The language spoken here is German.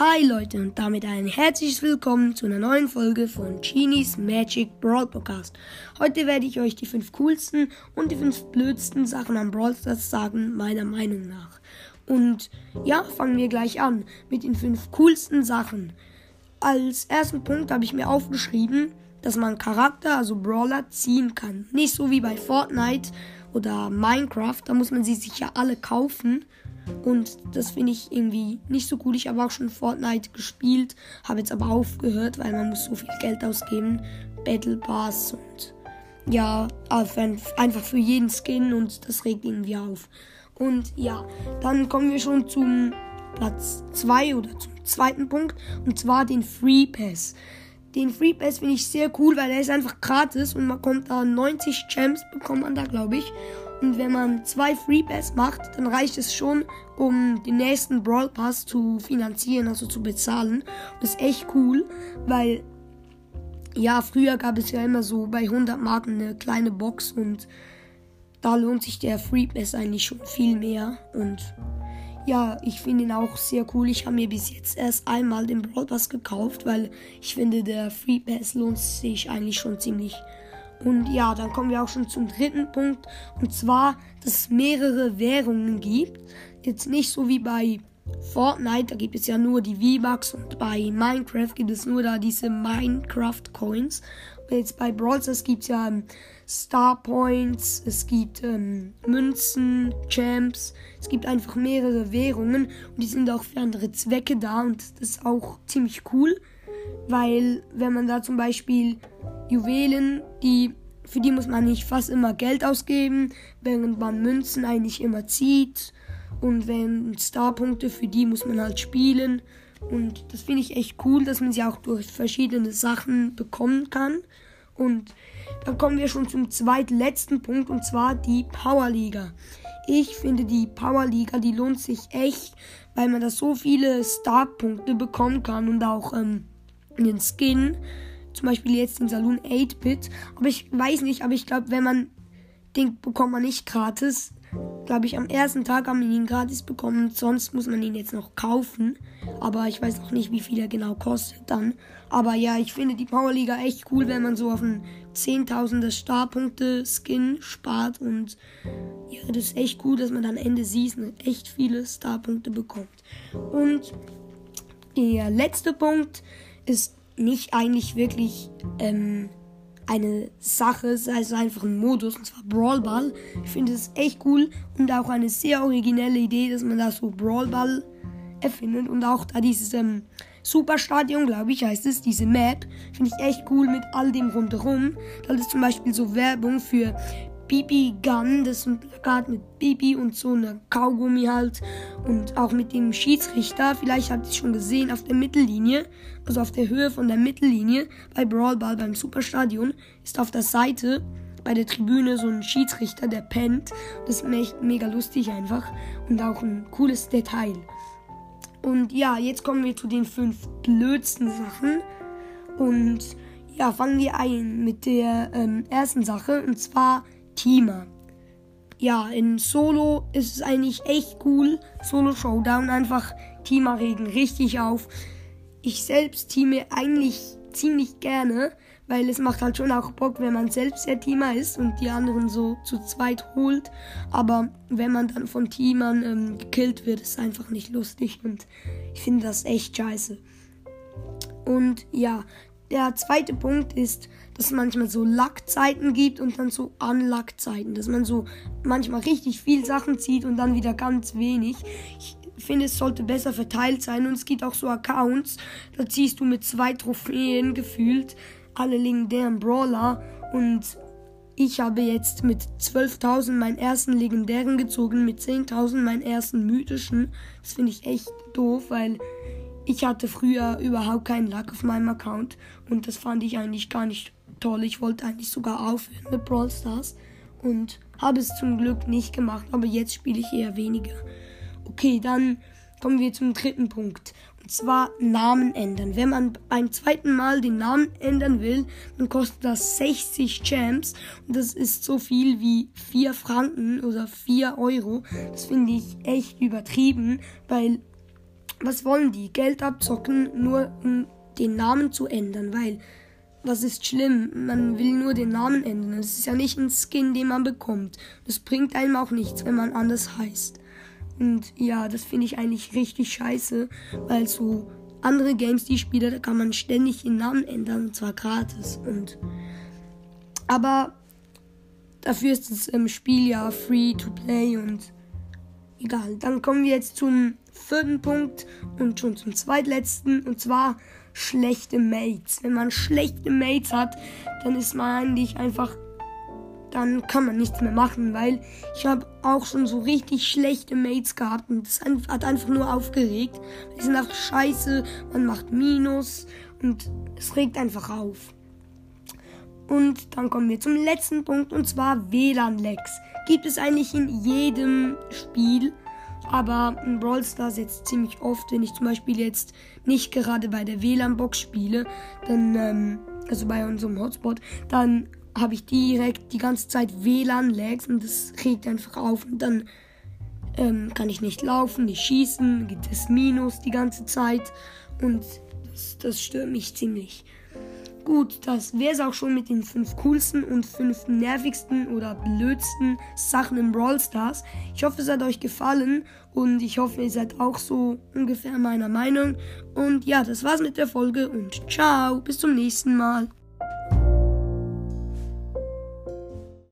Hi Leute und damit ein herzliches Willkommen zu einer neuen Folge von Genies Magic Brawl Podcast. Heute werde ich euch die fünf coolsten und die fünf blödsten Sachen am Brawl Stars sagen, meiner Meinung nach. Und ja, fangen wir gleich an mit den fünf coolsten Sachen. Als ersten Punkt habe ich mir aufgeschrieben, dass man Charakter, also Brawler, ziehen kann. Nicht so wie bei Fortnite oder Minecraft, da muss man sie sich ja alle kaufen. Und das finde ich irgendwie nicht so cool. Ich habe auch schon Fortnite gespielt, habe jetzt aber aufgehört, weil man muss so viel Geld ausgeben. Battle Pass und ja, einfach für jeden Skin und das regt irgendwie auf. Und ja, dann kommen wir schon zum Platz 2 oder zum zweiten Punkt und zwar den Free Pass. Den Free Pass finde ich sehr cool, weil er ist einfach gratis und man kommt da 90 Gems bekommt man da, glaube ich. Und wenn man zwei Free Pass macht, dann reicht es schon, um den nächsten Brawl Pass zu finanzieren, also zu bezahlen. Das ist echt cool, weil ja, früher gab es ja immer so bei 100 Marken eine kleine Box und da lohnt sich der Free Pass eigentlich schon viel mehr und ja, ich finde ihn auch sehr cool. Ich habe mir bis jetzt erst einmal den Brawl Pass gekauft, weil ich finde, der Free Pass lohnt sich eigentlich schon ziemlich. Und ja, dann kommen wir auch schon zum dritten Punkt. Und zwar, dass es mehrere Währungen gibt. Jetzt nicht so wie bei Fortnite, da gibt es ja nur die V-Bucks und bei Minecraft gibt es nur da diese Minecraft Coins. Jetzt bei Brawl Stars gibt es ja ähm, Star Points, es gibt ähm, Münzen, Champs, es gibt einfach mehrere Währungen und die sind auch für andere Zwecke da und das ist auch ziemlich cool, weil wenn man da zum Beispiel Juwelen, die für die muss man nicht fast immer Geld ausgeben, während man Münzen eigentlich immer zieht. Und wenn Starpunkte, für die muss man halt spielen. Und das finde ich echt cool, dass man sie auch durch verschiedene Sachen bekommen kann. Und dann kommen wir schon zum zweitletzten Punkt, und zwar die Powerliga. Ich finde die Powerliga, die lohnt sich echt, weil man da so viele Starpunkte bekommen kann und auch ähm, den Skin zum Beispiel jetzt den Saloon 8-Bit. Aber ich weiß nicht, aber ich glaube, wenn man den bekommt man nicht gratis. Glaube ich, am ersten Tag haben wir ihn gratis bekommen. Sonst muss man ihn jetzt noch kaufen. Aber ich weiß noch nicht, wie viel er genau kostet dann. Aber ja, ich finde die Powerliga echt cool, wenn man so auf einen 10.000er Starpunkte-Skin spart. Und ja, das ist echt cool, dass man dann Ende Season echt viele Starpunkte bekommt. Und der letzte Punkt ist nicht eigentlich wirklich ähm, eine Sache, also einfach ein Modus, und zwar Brawl Ball. Ich finde es echt cool und auch eine sehr originelle Idee, dass man da so Brawl Ball erfindet und auch da dieses ähm, Superstadion, glaube ich, heißt es, diese Map, finde ich echt cool mit all dem rundherum. Da ist zum Beispiel so Werbung für Bibi Gun, das ist ein Plakat mit Bibi und so eine Kaugummi halt. Und auch mit dem Schiedsrichter, vielleicht habt ihr es schon gesehen, auf der Mittellinie, also auf der Höhe von der Mittellinie. Bei Brawl Ball beim Superstadion. Ist auf der Seite bei der Tribüne so ein Schiedsrichter, der pennt. Das ist echt mega lustig einfach. Und auch ein cooles Detail. Und ja, jetzt kommen wir zu den fünf blödsten Sachen. Und ja, fangen wir ein mit der ähm, ersten Sache. Und zwar Teamer. Ja, in Solo ist es eigentlich echt cool. Solo Showdown einfach Teamer regen richtig auf. Ich selbst teame eigentlich ziemlich gerne, weil es macht halt schon auch Bock, wenn man selbst der Teamer ist und die anderen so zu zweit holt. Aber wenn man dann von Teamern ähm, gekillt wird, ist einfach nicht lustig und ich finde das echt scheiße. Und ja, der zweite Punkt ist, dass es manchmal so Lackzeiten gibt und dann so Unlackzeiten. Dass man so manchmal richtig viel Sachen zieht und dann wieder ganz wenig. Ich finde, es sollte besser verteilt sein. Und es gibt auch so Accounts, da ziehst du mit zwei Trophäen gefühlt alle legendären Brawler. Und ich habe jetzt mit 12.000 meinen ersten legendären gezogen, mit 10.000 meinen ersten mythischen. Das finde ich echt doof, weil ich hatte früher überhaupt keinen Luck auf meinem Account und das fand ich eigentlich gar nicht toll. Ich wollte eigentlich sogar aufhören mit Brawl Stars und habe es zum Glück nicht gemacht, aber jetzt spiele ich eher weniger. Okay, dann kommen wir zum dritten Punkt. Und zwar Namen ändern. Wenn man beim zweiten Mal den Namen ändern will, dann kostet das 60 Champs. Und das ist so viel wie 4 Franken oder 4 Euro. Das finde ich echt übertrieben, weil was wollen die? Geld abzocken, nur um den Namen zu ändern, weil was ist schlimm? Man will nur den Namen ändern. Es ist ja nicht ein Skin, den man bekommt. Das bringt einem auch nichts, wenn man anders heißt. Und ja, das finde ich eigentlich richtig scheiße, weil so andere Games, die ich spiele, da kann man ständig den Namen ändern, und zwar gratis. Und aber dafür ist das ähm, Spiel ja free to play und egal. Dann kommen wir jetzt zum vierten Punkt und schon zum zweitletzten und zwar schlechte Mates. Wenn man schlechte Mates hat, dann ist man eigentlich einfach, dann kann man nichts mehr machen, weil ich habe auch schon so richtig schlechte Mates gehabt und das hat einfach nur aufgeregt. Die sind einfach scheiße, man macht Minus und es regt einfach auf. Und dann kommen wir zum letzten Punkt und zwar WLAN-Lags. Gibt es eigentlich in jedem Spiel aber in Brawl Stars jetzt ziemlich oft, wenn ich zum Beispiel jetzt nicht gerade bei der WLAN-Box spiele, dann, ähm, also bei unserem Hotspot, dann habe ich direkt die ganze Zeit WLAN-Lags und das regt einfach auf und dann ähm, kann ich nicht laufen, nicht schießen, gibt es Minus die ganze Zeit und das, das stört mich ziemlich. Gut, das wäre es auch schon mit den fünf coolsten und fünf nervigsten oder blödsten Sachen im Brawl Stars. Ich hoffe, es hat euch gefallen und ich hoffe, ihr seid auch so ungefähr meiner Meinung. Und ja, das war's mit der Folge und ciao, bis zum nächsten Mal.